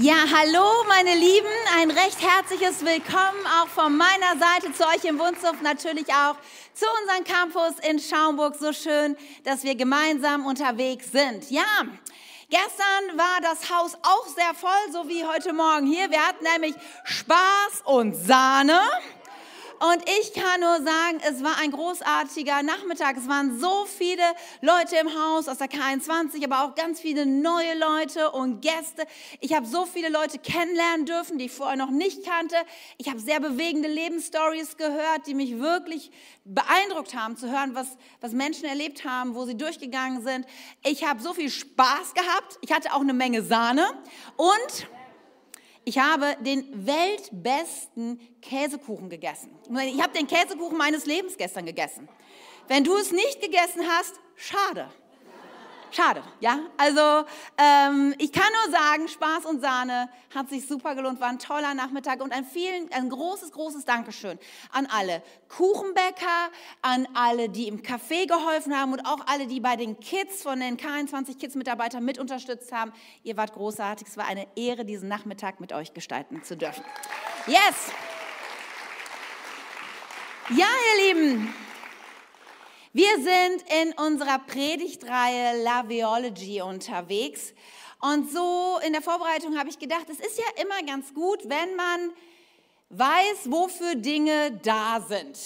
Ja, hallo meine Lieben, ein recht herzliches Willkommen auch von meiner Seite zu euch im Wunzhof, natürlich auch zu unserem Campus in Schaumburg. So schön, dass wir gemeinsam unterwegs sind. Ja, gestern war das Haus auch sehr voll, so wie heute Morgen hier. Wir hatten nämlich Spaß und Sahne. Und ich kann nur sagen, es war ein großartiger Nachmittag. Es waren so viele Leute im Haus aus der K21, aber auch ganz viele neue Leute und Gäste. Ich habe so viele Leute kennenlernen dürfen, die ich vorher noch nicht kannte. Ich habe sehr bewegende Lebensstories gehört, die mich wirklich beeindruckt haben, zu hören, was, was Menschen erlebt haben, wo sie durchgegangen sind. Ich habe so viel Spaß gehabt. Ich hatte auch eine Menge Sahne und ich habe den weltbesten Käsekuchen gegessen. Ich habe den Käsekuchen meines Lebens gestern gegessen. Wenn du es nicht gegessen hast, schade. Schade, ja. Also ähm, ich kann nur sagen, Spaß und Sahne hat sich super gelohnt, war ein toller Nachmittag und ein, vielen, ein großes, großes Dankeschön an alle Kuchenbäcker, an alle, die im Café geholfen haben und auch alle, die bei den Kids von den K21 Kids-Mitarbeitern mit unterstützt haben. Ihr wart großartig. Es war eine Ehre, diesen Nachmittag mit euch gestalten zu dürfen. Yes! Ja, ihr Lieben. Wir sind in unserer Predigtreihe Laviology unterwegs. Und so in der Vorbereitung habe ich gedacht, es ist ja immer ganz gut, wenn man weiß, wofür Dinge da sind.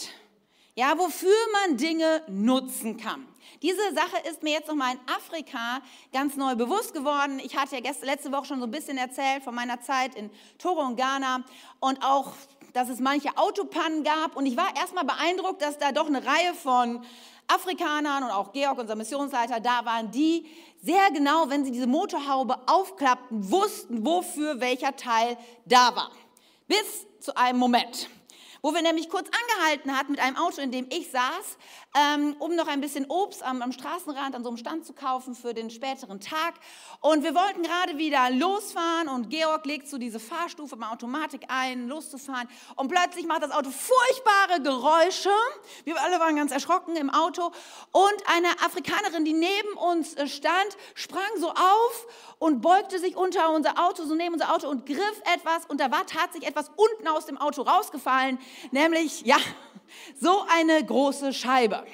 Ja, wofür man Dinge nutzen kann. Diese Sache ist mir jetzt nochmal in Afrika ganz neu bewusst geworden. Ich hatte ja letzte Woche schon so ein bisschen erzählt von meiner Zeit in Togo und Ghana und auch, dass es manche Autopannen gab. Und ich war erstmal beeindruckt, dass da doch eine Reihe von Afrikanern und auch Georg, unser Missionsleiter, da waren, die sehr genau, wenn sie diese Motorhaube aufklappten, wussten, wofür welcher Teil da war. Bis zu einem Moment wo wir nämlich kurz angehalten hatten mit einem Auto, in dem ich saß, ähm, um noch ein bisschen Obst am, am Straßenrand an so einem Stand zu kaufen für den späteren Tag. Und wir wollten gerade wieder losfahren und Georg legt so diese Fahrstufe mal Automatik ein, loszufahren. Und plötzlich macht das Auto furchtbare Geräusche. Wir alle waren ganz erschrocken im Auto. Und eine Afrikanerin, die neben uns äh, stand, sprang so auf und beugte sich unter unser Auto, so neben unser Auto und griff etwas. Und da war tatsächlich etwas unten aus dem Auto rausgefallen nämlich, ja, so eine große Scheibe.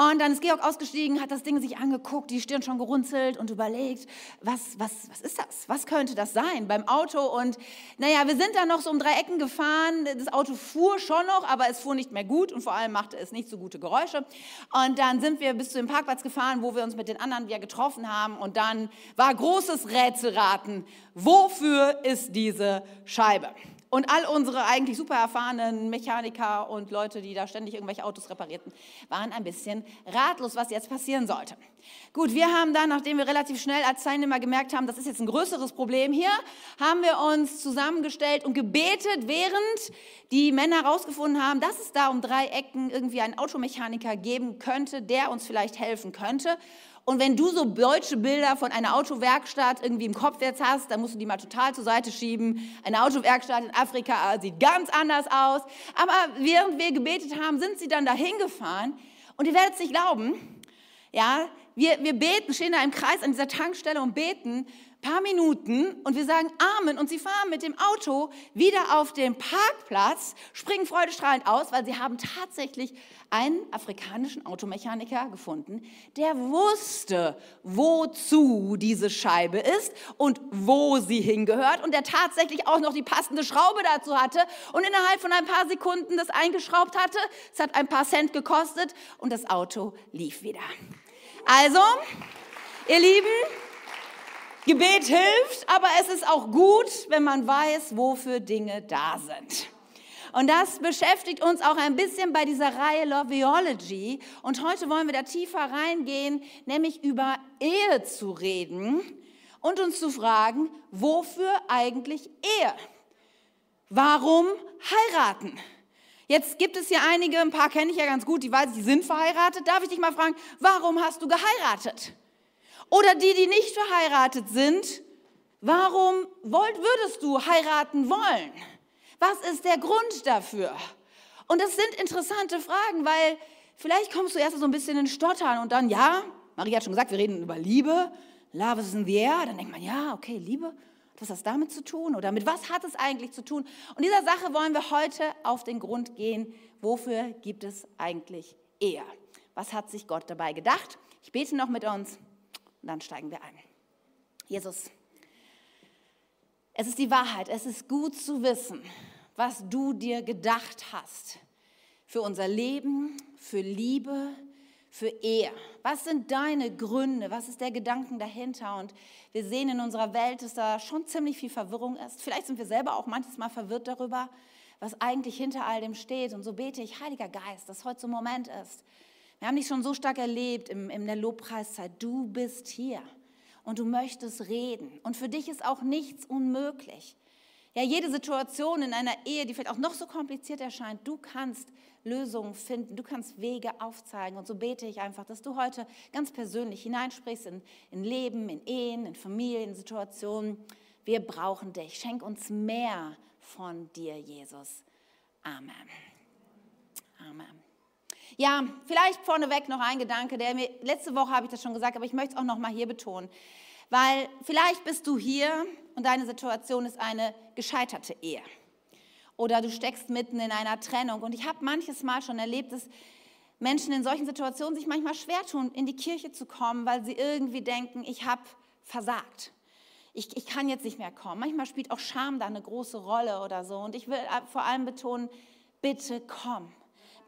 Und dann ist Georg ausgestiegen, hat das Ding sich angeguckt, die Stirn schon gerunzelt und überlegt, was, was, was ist das? Was könnte das sein beim Auto? Und naja, wir sind dann noch so um drei Ecken gefahren. Das Auto fuhr schon noch, aber es fuhr nicht mehr gut und vor allem machte es nicht so gute Geräusche. Und dann sind wir bis zu dem Parkplatz gefahren, wo wir uns mit den anderen wieder getroffen haben. Und dann war großes Rätselraten. Wofür ist diese Scheibe? Und all unsere eigentlich super erfahrenen Mechaniker und Leute, die da ständig irgendwelche Autos reparierten, waren ein bisschen ratlos, was jetzt passieren sollte. Gut, wir haben dann, nachdem wir relativ schnell als Teilnehmer gemerkt haben, das ist jetzt ein größeres Problem hier, haben wir uns zusammengestellt und gebetet, während die Männer herausgefunden haben, dass es da um drei Ecken irgendwie einen Automechaniker geben könnte, der uns vielleicht helfen könnte. Und wenn du so deutsche Bilder von einer Autowerkstatt irgendwie im Kopf jetzt hast, dann musst du die mal total zur Seite schieben. Eine Autowerkstatt in Afrika äh, sieht ganz anders aus. Aber während wir gebetet haben, sind sie dann dahin gefahren. Und ihr werdet es nicht glauben, ja, wir, wir beten, stehen da im Kreis an dieser Tankstelle und beten paar Minuten und wir sagen Amen und sie fahren mit dem Auto wieder auf den Parkplatz, springen freudestrahlend aus, weil sie haben tatsächlich einen afrikanischen Automechaniker gefunden, der wusste, wozu diese Scheibe ist und wo sie hingehört und der tatsächlich auch noch die passende Schraube dazu hatte und innerhalb von ein paar Sekunden das eingeschraubt hatte. Es hat ein paar Cent gekostet und das Auto lief wieder. Also, ihr Lieben, Gebet hilft, aber es ist auch gut, wenn man weiß, wofür Dinge da sind. Und das beschäftigt uns auch ein bisschen bei dieser Reihe Loveology. Und heute wollen wir da tiefer reingehen, nämlich über Ehe zu reden und uns zu fragen, wofür eigentlich Ehe? Warum heiraten? Jetzt gibt es hier einige, ein paar kenne ich ja ganz gut, die weiß, die sind verheiratet. Darf ich dich mal fragen, warum hast du geheiratet? Oder die, die nicht verheiratet sind, warum wollt, würdest du heiraten wollen? Was ist der Grund dafür? Und das sind interessante Fragen, weil vielleicht kommst du erst so ein bisschen in Stottern und dann, ja, Maria hat schon gesagt, wir reden über Liebe. Love is in the air. Dann denkt man, ja, okay, Liebe. Was hat das damit zu tun? Oder mit was hat es eigentlich zu tun? Und dieser Sache wollen wir heute auf den Grund gehen. Wofür gibt es eigentlich Ehe? Was hat sich Gott dabei gedacht? Ich bete noch mit uns und dann steigen wir ein. Jesus, es ist die Wahrheit. Es ist gut zu wissen, was du dir gedacht hast für unser Leben, für Liebe, für Ehe. Was sind deine Gründe? Was ist der Gedanken dahinter? Und wir sehen in unserer Welt, dass da schon ziemlich viel Verwirrung ist. Vielleicht sind wir selber auch manches Mal verwirrt darüber, was eigentlich hinter all dem steht. Und so bete ich, Heiliger Geist, dass heute so ein Moment ist. Wir haben dich schon so stark erlebt in, in der Lobpreiszeit. Du bist hier und du möchtest reden. Und für dich ist auch nichts unmöglich. Ja, jede Situation in einer Ehe, die vielleicht auch noch so kompliziert erscheint, du kannst Lösungen finden, du kannst Wege aufzeigen. Und so bete ich einfach, dass du heute ganz persönlich hineinsprichst in, in Leben, in Ehen, in Familien, in Situationen. Wir brauchen dich. Schenk uns mehr von dir, Jesus. Amen. Amen. Ja, vielleicht vorneweg noch ein Gedanke, der mir, letzte Woche habe ich das schon gesagt, aber ich möchte es auch noch mal hier betonen. Weil vielleicht bist du hier und deine Situation ist eine gescheiterte Ehe. Oder du steckst mitten in einer Trennung. Und ich habe manches Mal schon erlebt, dass Menschen in solchen Situationen sich manchmal schwer tun, in die Kirche zu kommen, weil sie irgendwie denken, ich habe versagt. Ich, ich kann jetzt nicht mehr kommen. Manchmal spielt auch Scham da eine große Rolle oder so. Und ich will vor allem betonen, bitte komm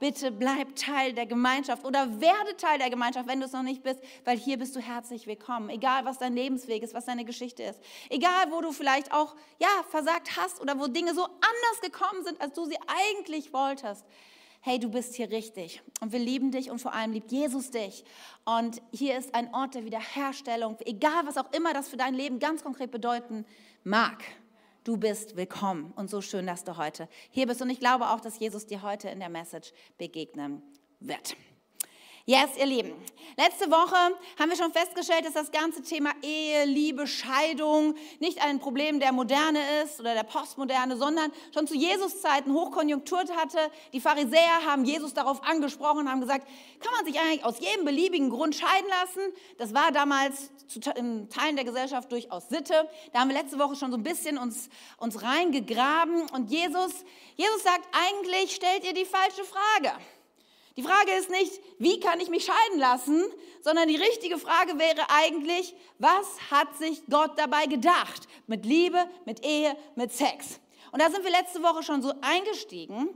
bitte bleib Teil der Gemeinschaft oder werde Teil der Gemeinschaft, wenn du es noch nicht bist, weil hier bist du herzlich willkommen. Egal, was dein Lebensweg ist, was deine Geschichte ist. Egal, wo du vielleicht auch, ja, versagt hast oder wo Dinge so anders gekommen sind, als du sie eigentlich wolltest. Hey, du bist hier richtig und wir lieben dich und vor allem liebt Jesus dich. Und hier ist ein Ort der Wiederherstellung, egal was auch immer das für dein Leben ganz konkret bedeuten mag du bist willkommen und so schön, dass du heute hier bist. Und ich glaube auch, dass Jesus dir heute in der Message begegnen wird. Yes, ihr Lieben. Letzte Woche haben wir schon festgestellt, dass das ganze Thema Ehe, Liebe, Scheidung nicht ein Problem der Moderne ist oder der Postmoderne, sondern schon zu Jesus Zeiten Hochkonjunktur hatte. Die Pharisäer haben Jesus darauf angesprochen und haben gesagt, kann man sich eigentlich aus jedem beliebigen Grund scheiden lassen? Das war damals in Teilen der Gesellschaft durchaus Sitte. Da haben wir letzte Woche schon so ein bisschen uns, uns reingegraben und Jesus, Jesus sagt, eigentlich stellt ihr die falsche Frage. Die Frage ist nicht, wie kann ich mich scheiden lassen, sondern die richtige Frage wäre eigentlich, was hat sich Gott dabei gedacht? Mit Liebe, mit Ehe, mit Sex. Und da sind wir letzte Woche schon so eingestiegen.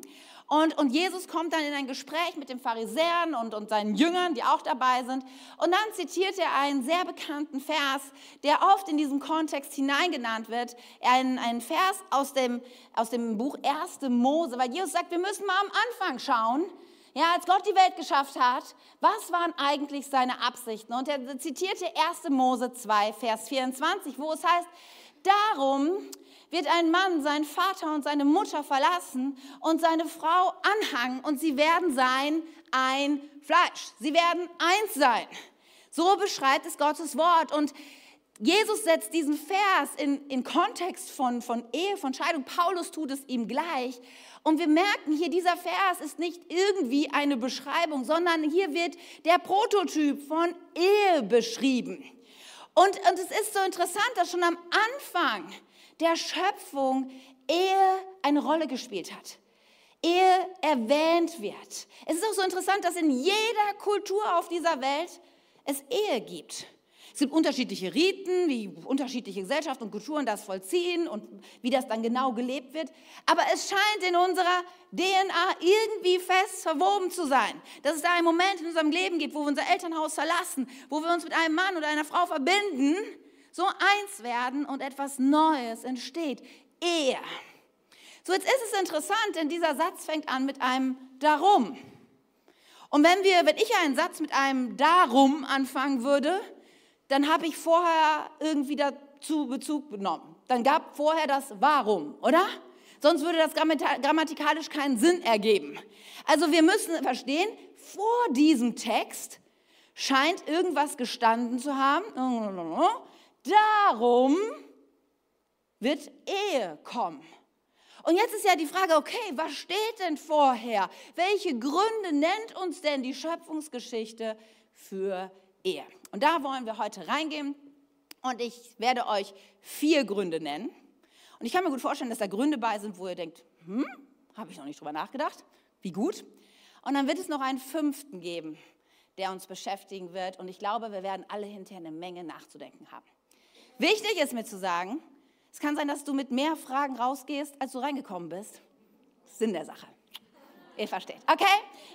Und, und Jesus kommt dann in ein Gespräch mit den Pharisäern und, und seinen Jüngern, die auch dabei sind. Und dann zitiert er einen sehr bekannten Vers, der oft in diesem Kontext hineingenannt wird. Ein, ein Vers aus dem, aus dem Buch 1. Mose, weil Jesus sagt, wir müssen mal am Anfang schauen, ja, als Gott die Welt geschafft hat, was waren eigentlich seine Absichten? Und er zitierte 1. Mose 2, Vers 24, wo es heißt, darum wird ein Mann seinen Vater und seine Mutter verlassen und seine Frau anhangen und sie werden sein ein Fleisch. Sie werden eins sein. So beschreibt es Gottes Wort. Und Jesus setzt diesen Vers in, in Kontext von, von Ehe, von Scheidung. Paulus tut es ihm gleich. Und wir merken hier, dieser Vers ist nicht irgendwie eine Beschreibung, sondern hier wird der Prototyp von Ehe beschrieben. Und, und es ist so interessant, dass schon am Anfang der Schöpfung Ehe eine Rolle gespielt hat. Ehe erwähnt wird. Es ist auch so interessant, dass in jeder Kultur auf dieser Welt es Ehe gibt. Es gibt unterschiedliche Riten, wie unterschiedliche Gesellschaften und Kulturen das vollziehen und wie das dann genau gelebt wird. Aber es scheint in unserer DNA irgendwie fest verwoben zu sein, dass es da einen Moment in unserem Leben gibt, wo wir unser Elternhaus verlassen, wo wir uns mit einem Mann oder einer Frau verbinden, so eins werden und etwas Neues entsteht. Ehe. So, jetzt ist es interessant, denn dieser Satz fängt an mit einem Darum. Und wenn wir, wenn ich einen Satz mit einem Darum anfangen würde, dann habe ich vorher irgendwie dazu Bezug genommen. Dann gab vorher das Warum, oder? Sonst würde das grammatikalisch keinen Sinn ergeben. Also wir müssen verstehen, vor diesem Text scheint irgendwas gestanden zu haben. Darum wird Ehe kommen. Und jetzt ist ja die Frage, okay, was steht denn vorher? Welche Gründe nennt uns denn die Schöpfungsgeschichte für Ehe? Und da wollen wir heute reingehen. Und ich werde euch vier Gründe nennen. Und ich kann mir gut vorstellen, dass da Gründe bei sind, wo ihr denkt, hm, habe ich noch nicht drüber nachgedacht. Wie gut. Und dann wird es noch einen fünften geben, der uns beschäftigen wird. Und ich glaube, wir werden alle hinterher eine Menge nachzudenken haben. Wichtig ist mir zu sagen, es kann sein, dass du mit mehr Fragen rausgehst, als du reingekommen bist. Sinn der Sache. Ihr versteht. Okay?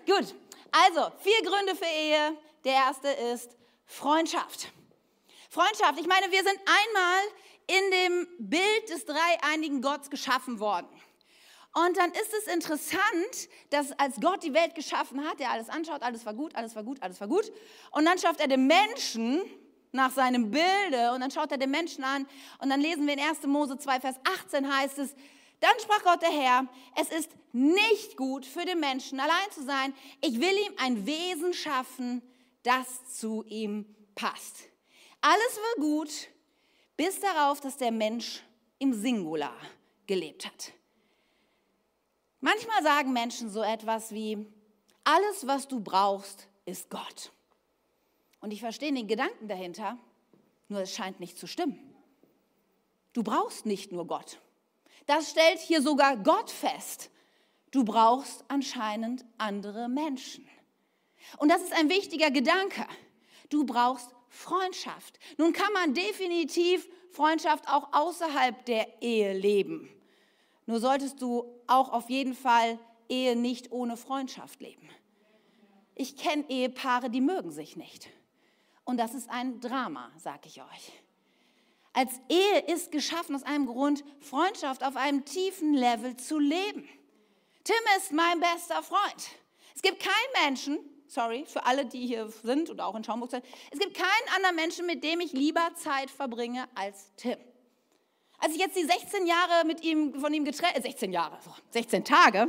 Gut. Also, vier Gründe für Ehe. Der erste ist Freundschaft. Freundschaft. Ich meine, wir sind einmal in dem Bild des dreieinigen Gottes geschaffen worden. Und dann ist es interessant, dass als Gott die Welt geschaffen hat, der alles anschaut, alles war gut, alles war gut, alles war gut. Und dann schafft er den Menschen nach seinem Bilde und dann schaut er den Menschen an. Und dann lesen wir in 1. Mose 2, Vers 18 heißt es, dann sprach Gott der Herr, es ist nicht gut für den Menschen allein zu sein. Ich will ihm ein Wesen schaffen, das zu ihm passt. Alles war gut, bis darauf, dass der Mensch im Singular gelebt hat. Manchmal sagen Menschen so etwas wie, alles, was du brauchst, ist Gott. Und ich verstehe den Gedanken dahinter, nur es scheint nicht zu stimmen. Du brauchst nicht nur Gott. Das stellt hier sogar Gott fest. Du brauchst anscheinend andere Menschen. Und das ist ein wichtiger Gedanke. Du brauchst Freundschaft. Nun kann man definitiv Freundschaft auch außerhalb der Ehe leben. Nur solltest du auch auf jeden Fall Ehe nicht ohne Freundschaft leben. Ich kenne Ehepaare, die mögen sich nicht. Und das ist ein Drama, sag ich euch. Als Ehe ist geschaffen aus einem Grund, Freundschaft auf einem tiefen Level zu leben. Tim ist mein bester Freund. Es gibt keinen Menschen, sorry, für alle, die hier sind und auch in Schaumburg sind, es gibt keinen anderen Menschen, mit dem ich lieber Zeit verbringe als Tim. Als ich jetzt die 16 Jahre mit ihm, von ihm getrennt, äh 16 Jahre, 16 Tage,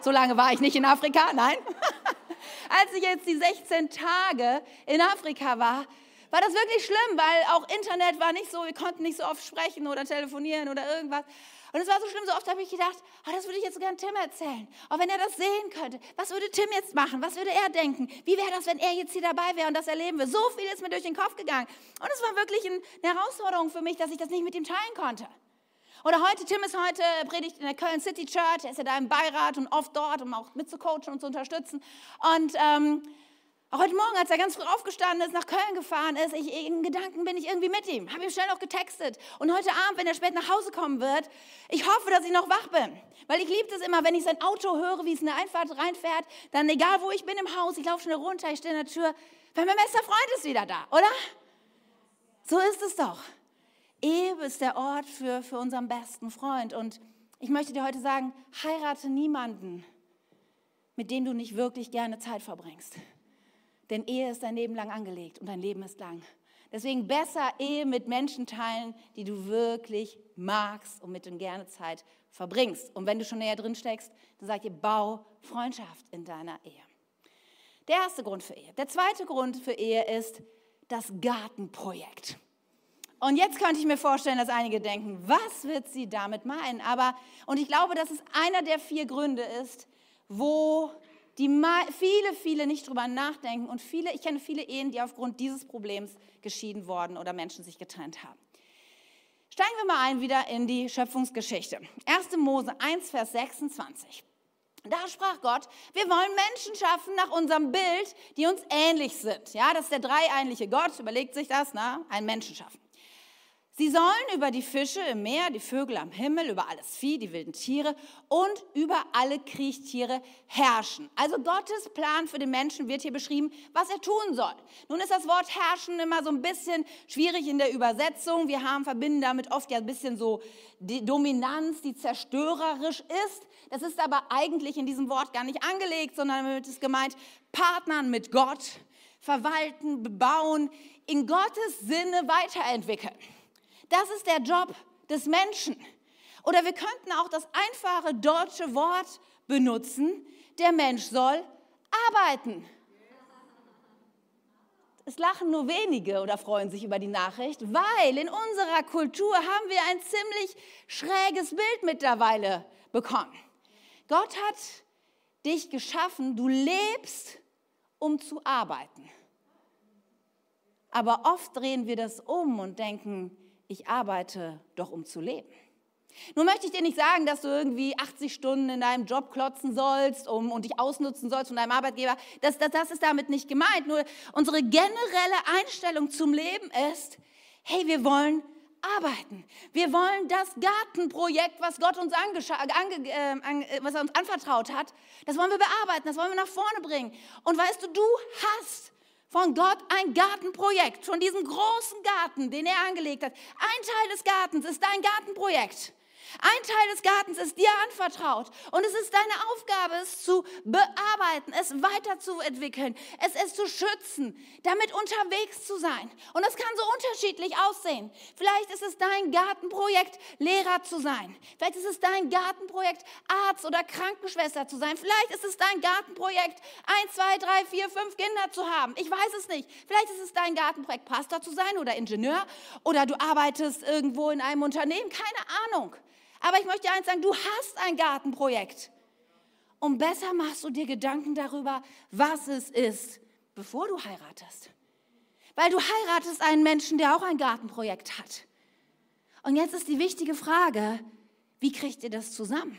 so lange war ich nicht in Afrika, nein. Als ich jetzt die 16 Tage in Afrika war, war das wirklich schlimm, weil auch Internet war nicht so, wir konnten nicht so oft sprechen oder telefonieren oder irgendwas. Und es war so schlimm, so oft habe ich gedacht, oh, das würde ich jetzt gerne Tim erzählen. Auch wenn er das sehen könnte. Was würde Tim jetzt machen? Was würde er denken? Wie wäre das, wenn er jetzt hier dabei wäre und das erleben würde? So viel ist mir durch den Kopf gegangen. Und es war wirklich eine Herausforderung für mich, dass ich das nicht mit ihm teilen konnte. Oder heute, Tim ist heute, predigt in der Köln City Church, er ist ja da im Beirat und oft dort, um auch mitzucoachen und zu unterstützen. Und ähm, auch heute Morgen, als er ganz früh aufgestanden ist, nach Köln gefahren ist, ich, in Gedanken bin ich irgendwie mit ihm, habe ihm schnell noch getextet. Und heute Abend, wenn er spät nach Hause kommen wird, ich hoffe, dass ich noch wach bin. Weil ich liebe es immer, wenn ich sein Auto höre, wie es in der Einfahrt reinfährt, dann egal wo ich bin im Haus, ich laufe schnell runter, ich stehe in der Tür, weil mein bester Freund ist wieder da, oder? So ist es doch. Ehe ist der Ort für, für unseren besten Freund. Und ich möchte dir heute sagen, heirate niemanden, mit dem du nicht wirklich gerne Zeit verbringst. Denn Ehe ist dein Leben lang angelegt und dein Leben ist lang. Deswegen besser Ehe mit Menschen teilen, die du wirklich magst und mit denen gerne Zeit verbringst. Und wenn du schon näher drin steckst, dann sag dir, bau Freundschaft in deiner Ehe. Der erste Grund für Ehe. Der zweite Grund für Ehe ist das Gartenprojekt. Und jetzt könnte ich mir vorstellen, dass einige denken, was wird sie damit meinen? Aber, und ich glaube, dass es einer der vier Gründe ist, wo die viele, viele nicht drüber nachdenken und viele, ich kenne viele Ehen, die aufgrund dieses Problems geschieden worden oder Menschen sich getrennt haben. Steigen wir mal ein wieder in die Schöpfungsgeschichte. 1. Mose 1, Vers 26. Da sprach Gott, wir wollen Menschen schaffen nach unserem Bild, die uns ähnlich sind. Ja, das ist der dreieinliche Gott, überlegt sich das, na, einen Menschen schaffen. Sie sollen über die Fische im Meer, die Vögel am Himmel, über alles Vieh, die wilden Tiere und über alle Kriechtiere herrschen. Also Gottes Plan für den Menschen wird hier beschrieben, was er tun soll. Nun ist das Wort herrschen immer so ein bisschen schwierig in der Übersetzung. Wir haben verbinden damit oft ja ein bisschen so die Dominanz, die zerstörerisch ist. Das ist aber eigentlich in diesem Wort gar nicht angelegt, sondern damit ist gemeint Partnern mit Gott, verwalten, bebauen, in Gottes Sinne weiterentwickeln. Das ist der Job des Menschen. Oder wir könnten auch das einfache deutsche Wort benutzen, der Mensch soll arbeiten. Es lachen nur wenige oder freuen sich über die Nachricht, weil in unserer Kultur haben wir ein ziemlich schräges Bild mittlerweile bekommen. Gott hat dich geschaffen, du lebst, um zu arbeiten. Aber oft drehen wir das um und denken, ich arbeite doch, um zu leben. Nun möchte ich dir nicht sagen, dass du irgendwie 80 Stunden in deinem Job klotzen sollst um, und dich ausnutzen sollst von deinem Arbeitgeber. Das, das, das ist damit nicht gemeint. Nur unsere generelle Einstellung zum Leben ist, hey, wir wollen arbeiten. Wir wollen das Gartenprojekt, was Gott uns, ange, äh, äh, was er uns anvertraut hat, das wollen wir bearbeiten, das wollen wir nach vorne bringen. Und weißt du, du hast von Gott ein Gartenprojekt, von diesem großen Garten, den er angelegt hat. Ein Teil des Gartens ist dein Gartenprojekt. Ein Teil des Gartens ist dir anvertraut und es ist deine Aufgabe, es zu bearbeiten, es weiterzuentwickeln, es, es zu schützen, damit unterwegs zu sein. Und das kann so unterschiedlich aussehen. Vielleicht ist es dein Gartenprojekt, Lehrer zu sein. Vielleicht ist es dein Gartenprojekt, Arzt oder Krankenschwester zu sein. Vielleicht ist es dein Gartenprojekt, ein, zwei, drei, vier, fünf Kinder zu haben. Ich weiß es nicht. Vielleicht ist es dein Gartenprojekt, Pastor zu sein oder Ingenieur oder du arbeitest irgendwo in einem Unternehmen. Keine Ahnung. Aber ich möchte eins sagen, du hast ein Gartenprojekt. Und besser machst du dir Gedanken darüber, was es ist, bevor du heiratest. Weil du heiratest einen Menschen, der auch ein Gartenprojekt hat. Und jetzt ist die wichtige Frage, wie kriegt ihr das zusammen?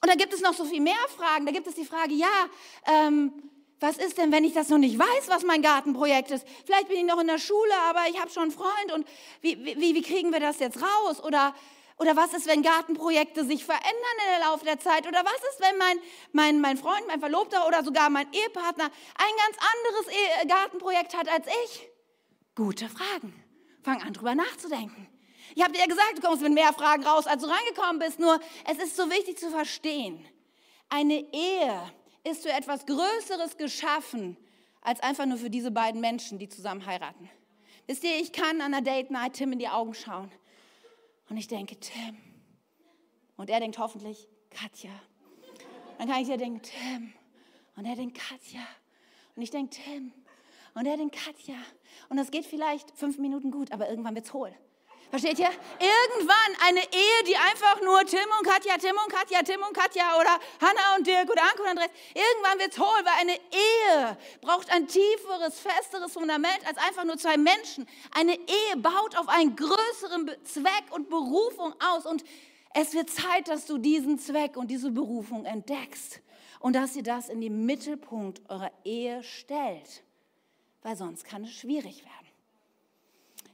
Und da gibt es noch so viel mehr Fragen. Da gibt es die Frage, ja, ähm, was ist denn, wenn ich das noch nicht weiß, was mein Gartenprojekt ist? Vielleicht bin ich noch in der Schule, aber ich habe schon einen Freund und wie, wie, wie kriegen wir das jetzt raus? Oder oder was ist, wenn Gartenprojekte sich verändern im Laufe der Zeit? Oder was ist, wenn mein, mein, mein Freund, mein Verlobter oder sogar mein Ehepartner ein ganz anderes e Gartenprojekt hat als ich? Gute Fragen. Fang an, drüber nachzudenken. Ich habe dir ja gesagt, du kommst mit mehr Fragen raus, als du reingekommen bist. Nur es ist so wichtig zu verstehen. Eine Ehe ist für etwas Größeres geschaffen, als einfach nur für diese beiden Menschen, die zusammen heiraten. Wisst ihr, ich kann an einer Date Night Tim in die Augen schauen und ich denke, Tim. Und er denkt hoffentlich, Katja. Dann kann ich dir denken, Tim. Und er denkt, Katja. Und ich denke, Tim. Und er denkt, Katja. Und das geht vielleicht fünf Minuten gut, aber irgendwann wird es hohl. Versteht ihr? Irgendwann eine Ehe, die einfach nur Tim und Katja, Tim und Katja, Tim und Katja oder Hannah und Dirk oder Anke und Andres. Irgendwann wird es hohl, weil eine Ehe braucht ein tieferes, festeres Fundament als einfach nur zwei Menschen. Eine Ehe baut auf einen größeren Zweck und Berufung aus. Und es wird Zeit, dass du diesen Zweck und diese Berufung entdeckst. Und dass ihr das in den Mittelpunkt eurer Ehe stellt. Weil sonst kann es schwierig werden.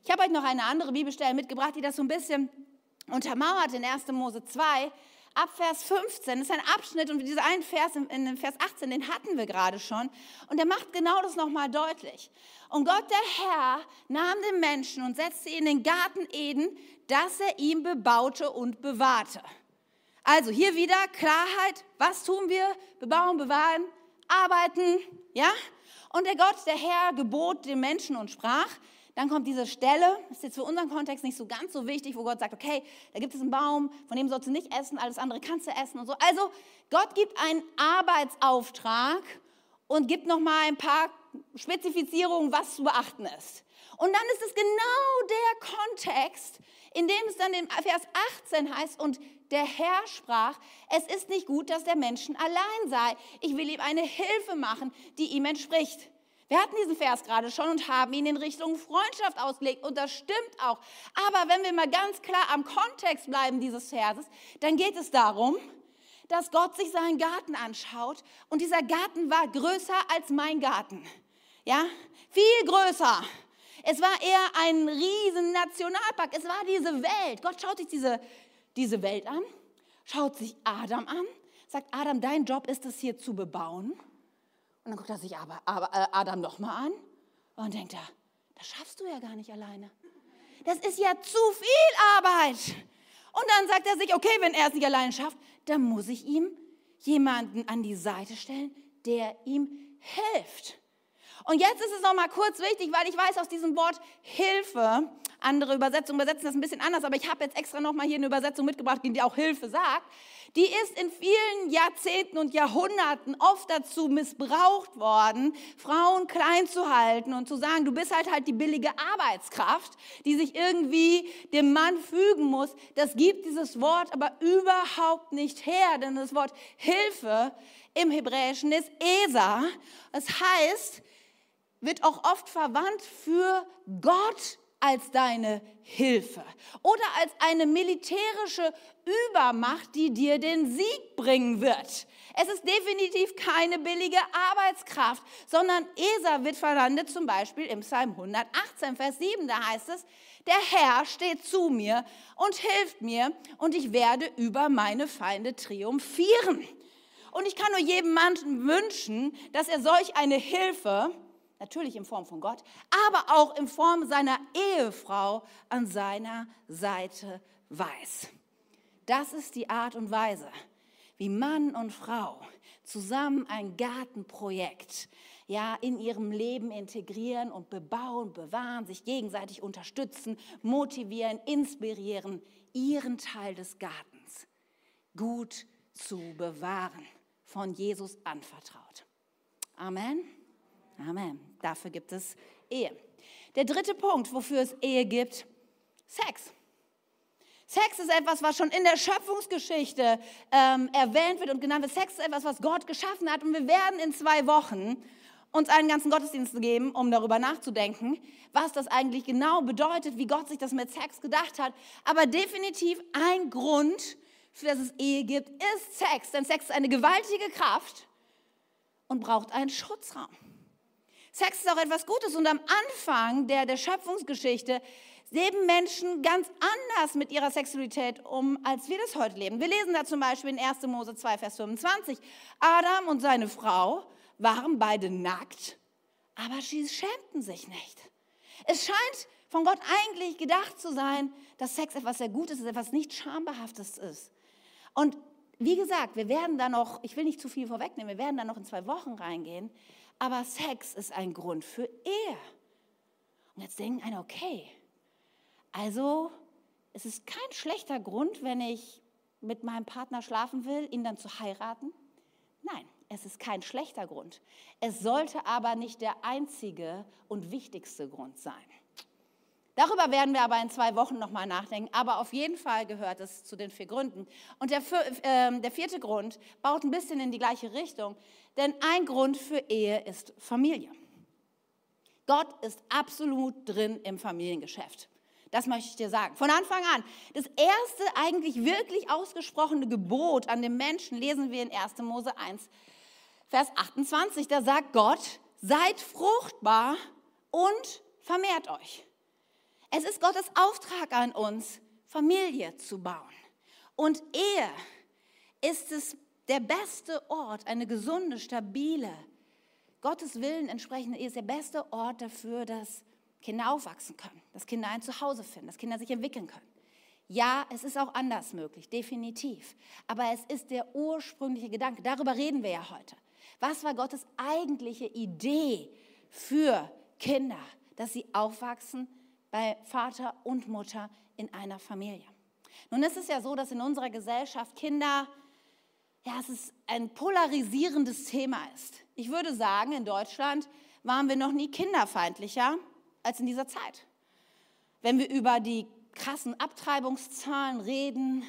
Ich habe euch noch eine andere Bibelstelle mitgebracht, die das so ein bisschen untermauert in 1. Mose 2, ab Vers 15. Das ist ein Abschnitt und dieser einen Vers in Vers 18, den hatten wir gerade schon. Und der macht genau das nochmal deutlich. Und Gott, der Herr, nahm den Menschen und setzte ihn in den Garten Eden, dass er ihn bebaute und bewahrte. Also hier wieder Klarheit. Was tun wir? Bebauen, bewahren, arbeiten, ja? Und der Gott, der Herr, gebot den Menschen und sprach, dann kommt diese Stelle, ist jetzt für unseren Kontext nicht so ganz so wichtig, wo Gott sagt, okay, da gibt es einen Baum, von dem sollst du nicht essen, alles andere kannst du essen und so. Also Gott gibt einen Arbeitsauftrag und gibt nochmal ein paar Spezifizierungen, was zu beachten ist. Und dann ist es genau der Kontext, in dem es dann in Vers 18 heißt, und der Herr sprach, es ist nicht gut, dass der Menschen allein sei. Ich will ihm eine Hilfe machen, die ihm entspricht. Wir hatten diesen Vers gerade schon und haben ihn in Richtung Freundschaft ausgelegt und das stimmt auch. Aber wenn wir mal ganz klar am Kontext bleiben dieses Verses, dann geht es darum, dass Gott sich seinen Garten anschaut und dieser Garten war größer als mein Garten. Ja, viel größer. Es war eher ein riesen Nationalpark. Es war diese Welt. Gott schaut sich diese, diese Welt an, schaut sich Adam an, sagt, Adam, dein Job ist es hier zu bebauen. Und dann guckt er sich aber, aber äh, Adam nochmal an und denkt er, das schaffst du ja gar nicht alleine. Das ist ja zu viel Arbeit. Und dann sagt er sich, okay, wenn er es nicht alleine schafft, dann muss ich ihm jemanden an die Seite stellen, der ihm hilft. Und jetzt ist es noch mal kurz wichtig, weil ich weiß aus diesem Wort Hilfe, andere Übersetzungen übersetzen das ein bisschen anders, aber ich habe jetzt extra noch mal hier eine Übersetzung mitgebracht, die auch Hilfe sagt die ist in vielen Jahrzehnten und Jahrhunderten oft dazu missbraucht worden, Frauen klein zu halten und zu sagen, du bist halt halt die billige Arbeitskraft, die sich irgendwie dem Mann fügen muss. Das gibt dieses Wort aber überhaupt nicht her, denn das Wort Hilfe im Hebräischen ist Esa. Das heißt, wird auch oft verwandt für Gott als deine Hilfe oder als eine militärische Übermacht, die dir den Sieg bringen wird. Es ist definitiv keine billige Arbeitskraft, sondern ESA wird verlandet zum Beispiel im Psalm 118, Vers 7. Da heißt es, der Herr steht zu mir und hilft mir und ich werde über meine Feinde triumphieren. Und ich kann nur jedem Mann wünschen, dass er solch eine Hilfe natürlich in Form von Gott, aber auch in Form seiner Ehefrau an seiner Seite weiß. Das ist die Art und Weise, wie Mann und Frau zusammen ein Gartenprojekt ja, in ihrem Leben integrieren und bebauen, bewahren, sich gegenseitig unterstützen, motivieren, inspirieren, ihren Teil des Gartens gut zu bewahren, von Jesus anvertraut. Amen. Amen. Dafür gibt es Ehe. Der dritte Punkt, wofür es Ehe gibt, Sex. Sex ist etwas, was schon in der Schöpfungsgeschichte ähm, erwähnt wird und genannt wird. Sex ist etwas, was Gott geschaffen hat. Und wir werden in zwei Wochen uns einen ganzen Gottesdienst geben, um darüber nachzudenken, was das eigentlich genau bedeutet, wie Gott sich das mit Sex gedacht hat. Aber definitiv ein Grund, für das es Ehe gibt, ist Sex. Denn Sex ist eine gewaltige Kraft und braucht einen Schutzraum. Sex ist auch etwas Gutes und am Anfang der, der Schöpfungsgeschichte leben Menschen ganz anders mit ihrer Sexualität um, als wir das heute leben. Wir lesen da zum Beispiel in 1. Mose 2, Vers 25. Adam und seine Frau waren beide nackt, aber sie schämten sich nicht. Es scheint von Gott eigentlich gedacht zu sein, dass Sex etwas sehr Gutes ist, etwas nicht Schambehaftes ist. Und wie gesagt, wir werden da noch, ich will nicht zu viel vorwegnehmen, wir werden da noch in zwei Wochen reingehen. Aber Sex ist ein Grund für Ehe. Und jetzt denken eine, okay, also es ist kein schlechter Grund, wenn ich mit meinem Partner schlafen will, ihn dann zu heiraten. Nein, es ist kein schlechter Grund. Es sollte aber nicht der einzige und wichtigste Grund sein. Darüber werden wir aber in zwei Wochen nochmal nachdenken. Aber auf jeden Fall gehört es zu den vier Gründen. Und der, äh, der vierte Grund baut ein bisschen in die gleiche Richtung. Denn ein Grund für Ehe ist Familie. Gott ist absolut drin im Familiengeschäft. Das möchte ich dir sagen. Von Anfang an. Das erste eigentlich wirklich ausgesprochene Gebot an den Menschen lesen wir in 1. Mose 1, Vers 28. Da sagt Gott, seid fruchtbar und vermehrt euch. Es ist Gottes Auftrag an uns, Familie zu bauen. Und Ehe ist es der beste Ort, eine gesunde, stabile, Gottes Willen entsprechende Ehe ist der beste Ort dafür, dass Kinder aufwachsen können, dass Kinder ein Zuhause finden, dass Kinder sich entwickeln können. Ja, es ist auch anders möglich, definitiv. Aber es ist der ursprüngliche Gedanke. Darüber reden wir ja heute. Was war Gottes eigentliche Idee für Kinder, dass sie aufwachsen bei Vater und Mutter in einer Familie. Nun ist es ja so, dass in unserer Gesellschaft Kinder, ja, es ist ein polarisierendes Thema ist. Ich würde sagen, in Deutschland waren wir noch nie kinderfeindlicher als in dieser Zeit. Wenn wir über die krassen Abtreibungszahlen reden,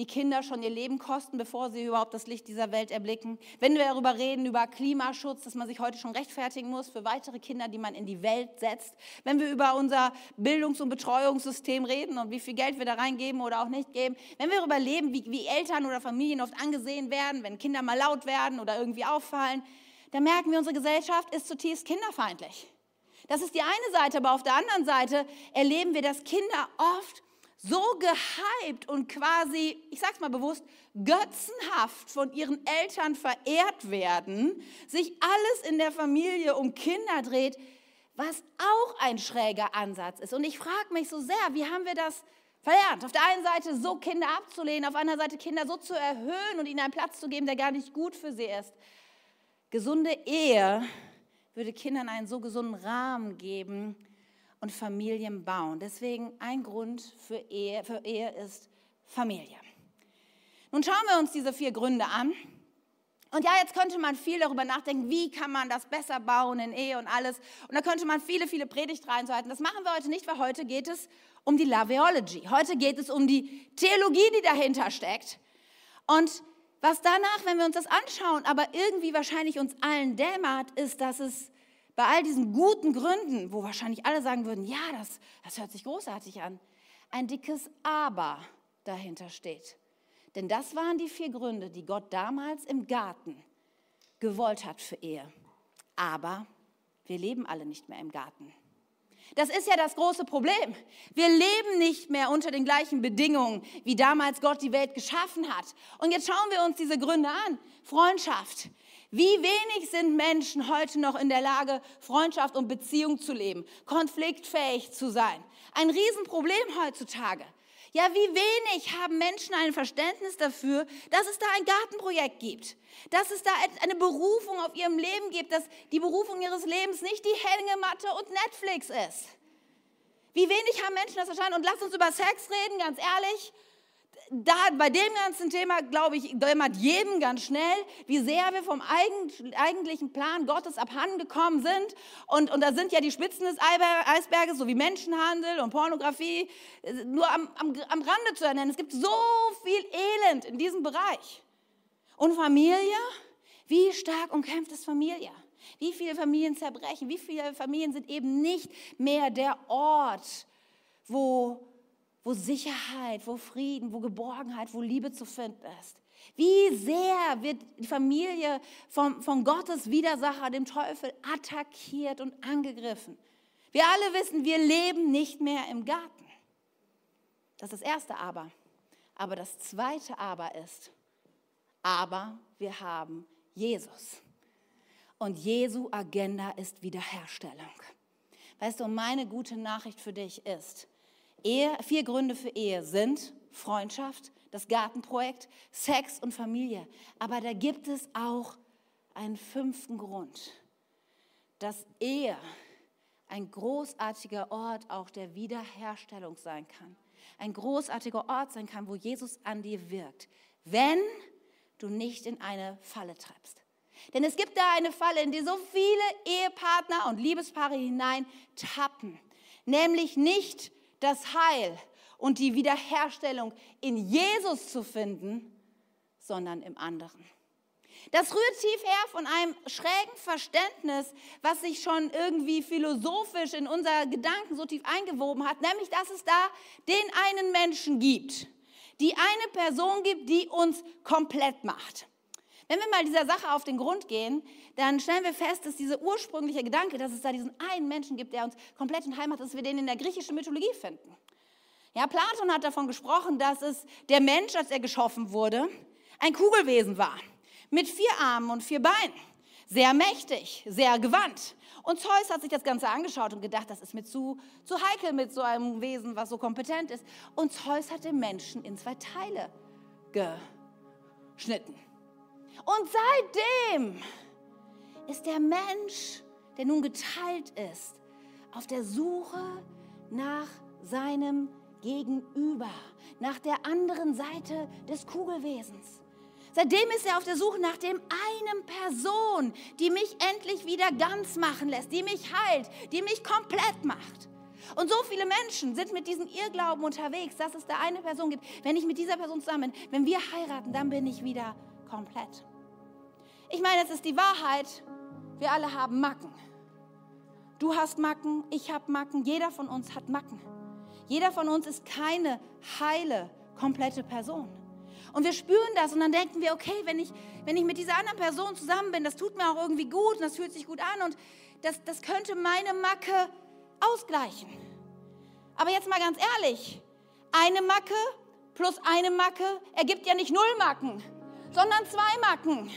die Kinder schon ihr Leben kosten, bevor sie überhaupt das Licht dieser Welt erblicken. Wenn wir darüber reden, über Klimaschutz, dass man sich heute schon rechtfertigen muss für weitere Kinder, die man in die Welt setzt. Wenn wir über unser Bildungs- und Betreuungssystem reden und wie viel Geld wir da reingeben oder auch nicht geben. Wenn wir darüber leben, wie, wie Eltern oder Familien oft angesehen werden, wenn Kinder mal laut werden oder irgendwie auffallen, dann merken wir, unsere Gesellschaft ist zutiefst kinderfeindlich. Das ist die eine Seite, aber auf der anderen Seite erleben wir, dass Kinder oft so gehypt und quasi, ich sag's mal bewusst, götzenhaft von ihren Eltern verehrt werden, sich alles in der Familie um Kinder dreht, was auch ein schräger Ansatz ist. Und ich frage mich so sehr, wie haben wir das verlernt? Auf der einen Seite so Kinder abzulehnen, auf der anderen Seite Kinder so zu erhöhen und ihnen einen Platz zu geben, der gar nicht gut für sie ist. Gesunde Ehe würde Kindern einen so gesunden Rahmen geben, und Familien bauen. Deswegen ein Grund für Ehe, für Ehe ist Familie. Nun schauen wir uns diese vier Gründe an. Und ja, jetzt könnte man viel darüber nachdenken, wie kann man das besser bauen in Ehe und alles. Und da könnte man viele, viele Predigtreihen halten. Das machen wir heute nicht, weil heute geht es um die Laveology. Heute geht es um die Theologie, die dahinter steckt. Und was danach, wenn wir uns das anschauen, aber irgendwie wahrscheinlich uns allen dämmert, ist, dass es bei all diesen guten Gründen, wo wahrscheinlich alle sagen würden, ja, das, das hört sich großartig an, ein dickes Aber dahinter steht. Denn das waren die vier Gründe, die Gott damals im Garten gewollt hat für Ehe. Aber wir leben alle nicht mehr im Garten. Das ist ja das große Problem. Wir leben nicht mehr unter den gleichen Bedingungen, wie damals Gott die Welt geschaffen hat. Und jetzt schauen wir uns diese Gründe an. Freundschaft. Wie wenig sind Menschen heute noch in der Lage, Freundschaft und Beziehung zu leben, konfliktfähig zu sein? Ein Riesenproblem heutzutage. Ja, wie wenig haben Menschen ein Verständnis dafür, dass es da ein Gartenprojekt gibt, dass es da eine Berufung auf ihrem Leben gibt, dass die Berufung ihres Lebens nicht die Hängematte und Netflix ist. Wie wenig haben Menschen das verstanden? Und lass uns über Sex reden, ganz ehrlich da, bei dem ganzen Thema, glaube ich, dämmert jedem ganz schnell, wie sehr wir vom eigentlichen Plan Gottes abhandengekommen sind. Und, und da sind ja die Spitzen des Eisberges, so wie Menschenhandel und Pornografie, nur am, am, am Rande zu ernennen. Es gibt so viel Elend in diesem Bereich. Und Familie? Wie stark umkämpft ist Familie? Wie viele Familien zerbrechen? Wie viele Familien sind eben nicht mehr der Ort, wo wo Sicherheit, wo Frieden, wo Geborgenheit, wo Liebe zu finden ist. Wie sehr wird die Familie von, von Gottes Widersacher, dem Teufel, attackiert und angegriffen. Wir alle wissen, wir leben nicht mehr im Garten. Das ist das erste Aber. Aber das zweite Aber ist, aber wir haben Jesus. Und Jesu Agenda ist Wiederherstellung. Weißt du, meine gute Nachricht für dich ist, Ehe, vier Gründe für Ehe sind Freundschaft, das Gartenprojekt, Sex und Familie. Aber da gibt es auch einen fünften Grund, dass Ehe ein großartiger Ort auch der Wiederherstellung sein kann. Ein großartiger Ort sein kann, wo Jesus an dir wirkt, wenn du nicht in eine Falle treibst. Denn es gibt da eine Falle, in die so viele Ehepartner und Liebespaare hinein tappen. Nämlich nicht das Heil und die Wiederherstellung in Jesus zu finden, sondern im anderen. Das rührt tief her von einem schrägen Verständnis, was sich schon irgendwie philosophisch in unser Gedanken so tief eingewoben hat, nämlich dass es da den einen Menschen gibt, die eine Person gibt, die uns komplett macht. Wenn wir mal dieser Sache auf den Grund gehen, dann stellen wir fest, dass dieser ursprüngliche Gedanke, dass es da diesen einen Menschen gibt, der uns komplett in Heimat, dass wir den in der griechischen Mythologie finden. Ja, Platon hat davon gesprochen, dass es der Mensch, als er geschaffen wurde, ein Kugelwesen war. Mit vier Armen und vier Beinen. Sehr mächtig, sehr gewandt. Und Zeus hat sich das Ganze angeschaut und gedacht, das ist mir zu, zu heikel mit so einem Wesen, was so kompetent ist. Und Zeus hat den Menschen in zwei Teile geschnitten. Und seitdem ist der Mensch, der nun geteilt ist, auf der Suche nach seinem Gegenüber, nach der anderen Seite des Kugelwesens. Seitdem ist er auf der Suche nach dem einen Person, die mich endlich wieder ganz machen lässt, die mich heilt, die mich komplett macht. Und so viele Menschen sind mit diesem Irrglauben unterwegs, dass es da eine Person gibt. Wenn ich mit dieser Person zusammen bin, wenn wir heiraten, dann bin ich wieder komplett. Ich meine, es ist die Wahrheit, wir alle haben Macken. Du hast Macken, ich habe Macken, jeder von uns hat Macken. Jeder von uns ist keine heile, komplette Person. Und wir spüren das und dann denken wir, okay, wenn ich, wenn ich mit dieser anderen Person zusammen bin, das tut mir auch irgendwie gut und das fühlt sich gut an und das, das könnte meine Macke ausgleichen. Aber jetzt mal ganz ehrlich, eine Macke plus eine Macke ergibt ja nicht null Macken, sondern zwei Macken.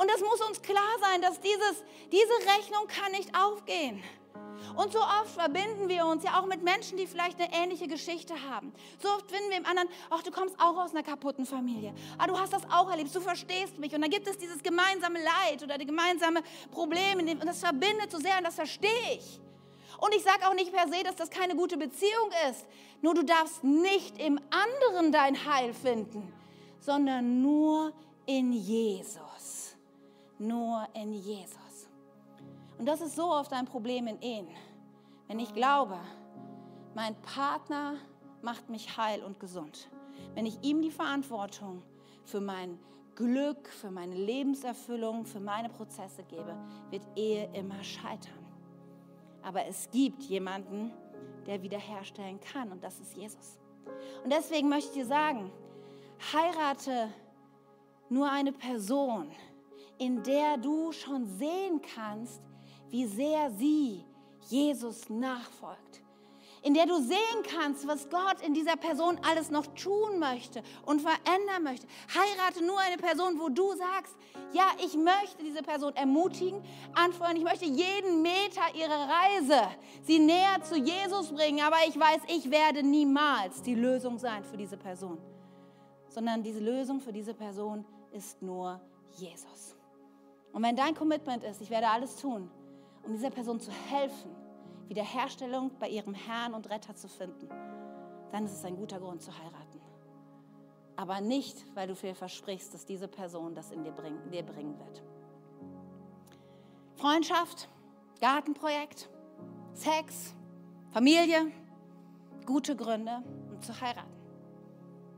Und das muss uns klar sein, dass dieses, diese Rechnung kann nicht aufgehen. Und so oft verbinden wir uns ja auch mit Menschen, die vielleicht eine ähnliche Geschichte haben. So oft finden wir im anderen, ach, du kommst auch aus einer kaputten Familie. Ah, du hast das auch erlebt, du verstehst mich. Und dann gibt es dieses gemeinsame Leid oder die gemeinsame Probleme. Und das verbindet so sehr und das verstehe ich. Und ich sage auch nicht per se, dass das keine gute Beziehung ist. Nur du darfst nicht im anderen dein Heil finden, sondern nur in Jesus nur in Jesus. Und das ist so oft ein Problem in Ehen. Wenn ich glaube, mein Partner macht mich heil und gesund. Wenn ich ihm die Verantwortung für mein Glück, für meine Lebenserfüllung, für meine Prozesse gebe, wird Ehe immer scheitern. Aber es gibt jemanden, der wiederherstellen kann und das ist Jesus. Und deswegen möchte ich dir sagen, heirate nur eine Person, in der du schon sehen kannst, wie sehr sie Jesus nachfolgt in der du sehen kannst, was Gott in dieser Person alles noch tun möchte und verändern möchte. Heirate nur eine Person, wo du sagst, ja, ich möchte diese Person ermutigen, anfeuern, ich möchte jeden Meter ihrer Reise sie näher zu Jesus bringen, aber ich weiß, ich werde niemals die Lösung sein für diese Person, sondern diese Lösung für diese Person ist nur Jesus. Und wenn dein Commitment ist, ich werde alles tun, um dieser Person zu helfen, Wiederherstellung bei ihrem Herrn und Retter zu finden, dann ist es ein guter Grund zu heiraten. Aber nicht, weil du viel versprichst, dass diese Person das in dir, bring, dir bringen wird. Freundschaft, Gartenprojekt, Sex, Familie, gute Gründe, um zu heiraten.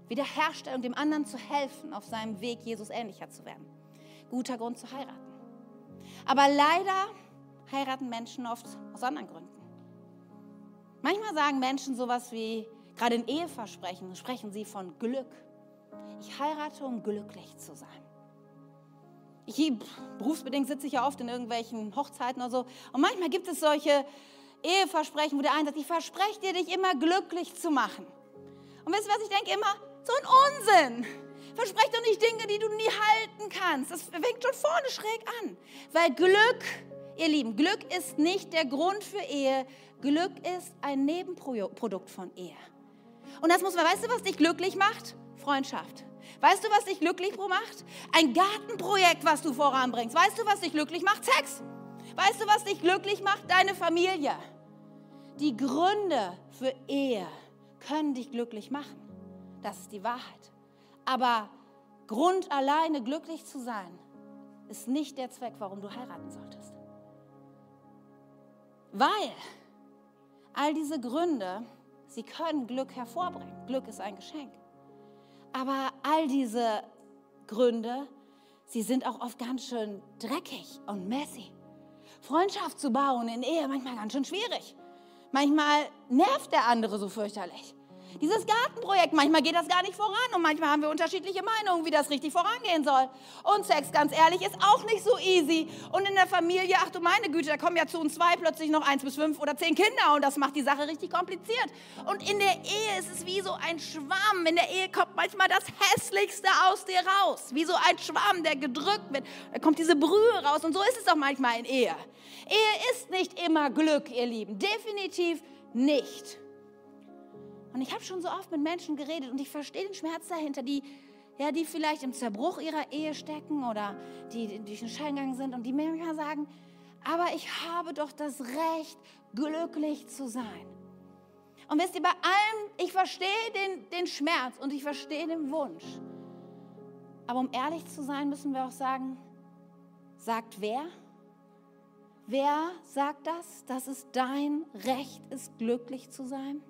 Wiederherstellung, dem anderen zu helfen, auf seinem Weg Jesus ähnlicher zu werden. Guter Grund zu heiraten. Aber leider heiraten Menschen oft aus anderen Gründen. Manchmal sagen Menschen sowas wie, gerade in Eheversprechen, sprechen sie von Glück. Ich heirate, um glücklich zu sein. Ich, berufsbedingt sitze ich ja oft in irgendwelchen Hochzeiten oder so. Und manchmal gibt es solche Eheversprechen, wo der eine sagt, ich verspreche dir, dich immer glücklich zu machen. Und wisst ihr, was ich denke? Immer so ein Unsinn. Versprech doch nicht Dinge, die du nie halten kannst. Das fängt schon vorne schräg an. Weil Glück, ihr Lieben, Glück ist nicht der Grund für Ehe. Glück ist ein Nebenprodukt von Ehe. Und das muss man, weißt du, was dich glücklich macht? Freundschaft. Weißt du, was dich glücklich macht? Ein Gartenprojekt, was du voranbringst. Weißt du, was dich glücklich macht? Sex. Weißt du, was dich glücklich macht? Deine Familie. Die Gründe für Ehe können dich glücklich machen. Das ist die Wahrheit. Aber Grund alleine glücklich zu sein, ist nicht der Zweck, warum du heiraten solltest. Weil All diese Gründe, sie können Glück hervorbringen. Glück ist ein Geschenk. Aber all diese Gründe, sie sind auch oft ganz schön dreckig und messy. Freundschaft zu bauen in Ehe manchmal ganz schön schwierig. Manchmal nervt der andere so fürchterlich. Dieses Gartenprojekt, manchmal geht das gar nicht voran und manchmal haben wir unterschiedliche Meinungen, wie das richtig vorangehen soll. Und Sex, ganz ehrlich, ist auch nicht so easy. Und in der Familie, ach du meine Güte, da kommen ja zu uns zwei plötzlich noch eins bis fünf oder zehn Kinder und das macht die Sache richtig kompliziert. Und in der Ehe ist es wie so ein Schwamm. In der Ehe kommt manchmal das Hässlichste aus dir raus. Wie so ein Schwamm, der gedrückt wird. Da kommt diese Brühe raus und so ist es auch manchmal in Ehe. Ehe ist nicht immer Glück, ihr Lieben. Definitiv nicht. Und ich habe schon so oft mit Menschen geredet und ich verstehe den Schmerz dahinter, die, ja, die vielleicht im Zerbruch ihrer Ehe stecken oder die durch den Scheingang sind und die mir manchmal sagen, aber ich habe doch das Recht, glücklich zu sein. Und wisst ihr, bei allem, ich verstehe den, den Schmerz und ich verstehe den Wunsch. Aber um ehrlich zu sein, müssen wir auch sagen, sagt wer? Wer sagt das, dass es dein Recht ist, glücklich zu sein?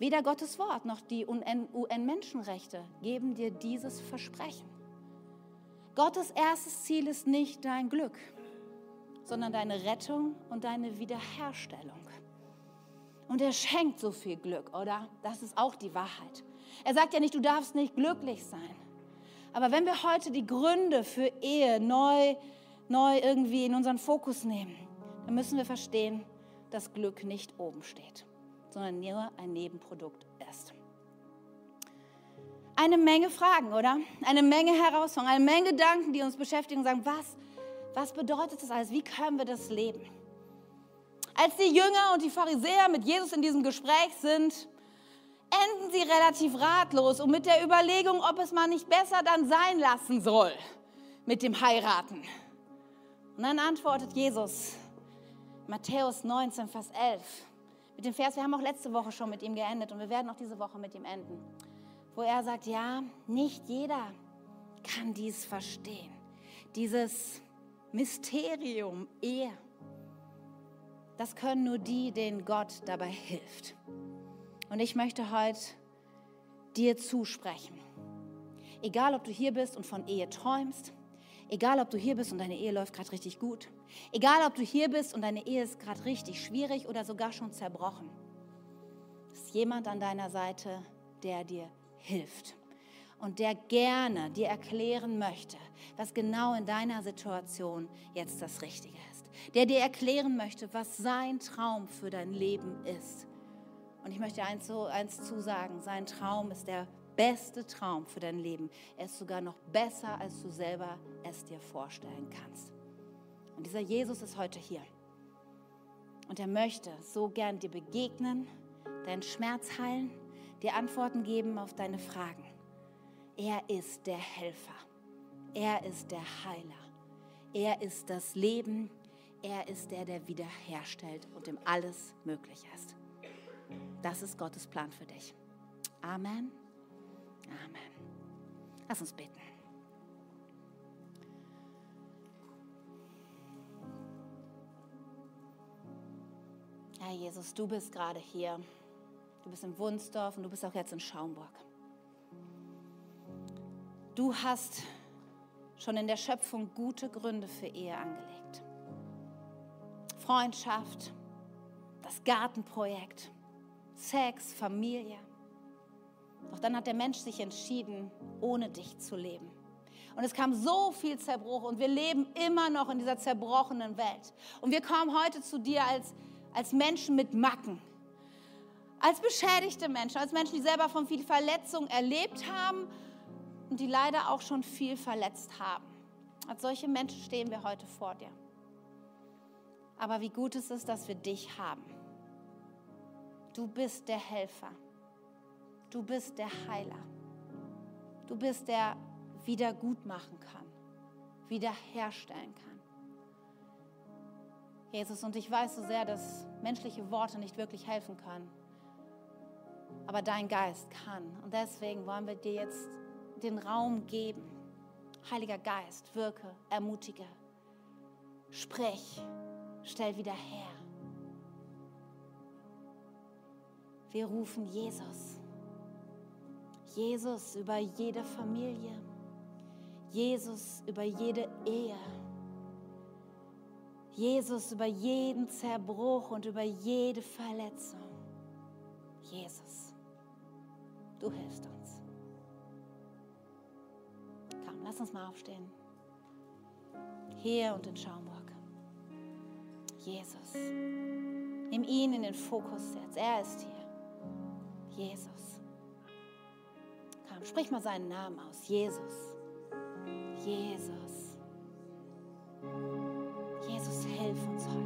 Weder Gottes Wort noch die UN-Menschenrechte geben dir dieses Versprechen. Gottes erstes Ziel ist nicht dein Glück, sondern deine Rettung und deine Wiederherstellung. Und er schenkt so viel Glück, oder? Das ist auch die Wahrheit. Er sagt ja nicht, du darfst nicht glücklich sein. Aber wenn wir heute die Gründe für Ehe neu, neu irgendwie in unseren Fokus nehmen, dann müssen wir verstehen, dass Glück nicht oben steht sondern nur ein Nebenprodukt ist. Eine Menge Fragen, oder? Eine Menge Herausforderungen, eine Menge Gedanken, die uns beschäftigen und sagen, was, was bedeutet das alles? Wie können wir das leben? Als die Jünger und die Pharisäer mit Jesus in diesem Gespräch sind, enden sie relativ ratlos und mit der Überlegung, ob es mal nicht besser dann sein lassen soll mit dem Heiraten. Und dann antwortet Jesus, Matthäus 19, Vers 11, mit dem Vers, wir haben auch letzte Woche schon mit ihm geendet und wir werden auch diese Woche mit ihm enden, wo er sagt, ja, nicht jeder kann dies verstehen. Dieses Mysterium Ehe, das können nur die, denen Gott dabei hilft. Und ich möchte heute dir zusprechen. Egal, ob du hier bist und von Ehe träumst, Egal, ob du hier bist und deine Ehe läuft gerade richtig gut. Egal, ob du hier bist und deine Ehe ist gerade richtig schwierig oder sogar schon zerbrochen. Ist jemand an deiner Seite, der dir hilft und der gerne dir erklären möchte, was genau in deiner Situation jetzt das Richtige ist. Der dir erklären möchte, was sein Traum für dein Leben ist. Und ich möchte eins, so, eins zusagen, sein Traum ist der beste Traum für dein Leben. Er ist sogar noch besser, als du selber es dir vorstellen kannst. Und dieser Jesus ist heute hier. Und er möchte so gern dir begegnen, deinen Schmerz heilen, dir Antworten geben auf deine Fragen. Er ist der Helfer. Er ist der Heiler. Er ist das Leben. Er ist der, der wiederherstellt und dem alles möglich ist. Das ist Gottes Plan für dich. Amen. Amen. Lass uns beten. Herr Jesus, du bist gerade hier. Du bist in Wunsdorf und du bist auch jetzt in Schaumburg. Du hast schon in der Schöpfung gute Gründe für Ehe angelegt. Freundschaft, das Gartenprojekt, Sex, Familie. Doch dann hat der Mensch sich entschieden, ohne dich zu leben. Und es kam so viel Zerbruch und wir leben immer noch in dieser zerbrochenen Welt. Und wir kommen heute zu dir als, als Menschen mit Macken, als beschädigte Menschen, als Menschen, die selber von viel Verletzung erlebt haben und die leider auch schon viel verletzt haben. Als solche Menschen stehen wir heute vor dir. Aber wie gut ist es, dass wir dich haben. Du bist der Helfer. Du bist der Heiler. Du bist der wieder gut machen kann, wiederherstellen kann. Jesus, und ich weiß so sehr, dass menschliche Worte nicht wirklich helfen können, aber dein Geist kann. Und deswegen wollen wir dir jetzt den Raum geben. Heiliger Geist, wirke, ermutige, sprich, stell wieder her. Wir rufen Jesus. Jesus über jede Familie, Jesus über jede Ehe, Jesus über jeden Zerbruch und über jede Verletzung. Jesus, du hilfst uns. Komm, lass uns mal aufstehen. Hier und in Schaumburg. Jesus. Nimm ihn in den Fokus jetzt. Er ist hier. Jesus. Namen. Sprich mal seinen Namen aus. Jesus. Jesus. Jesus, helf uns heute.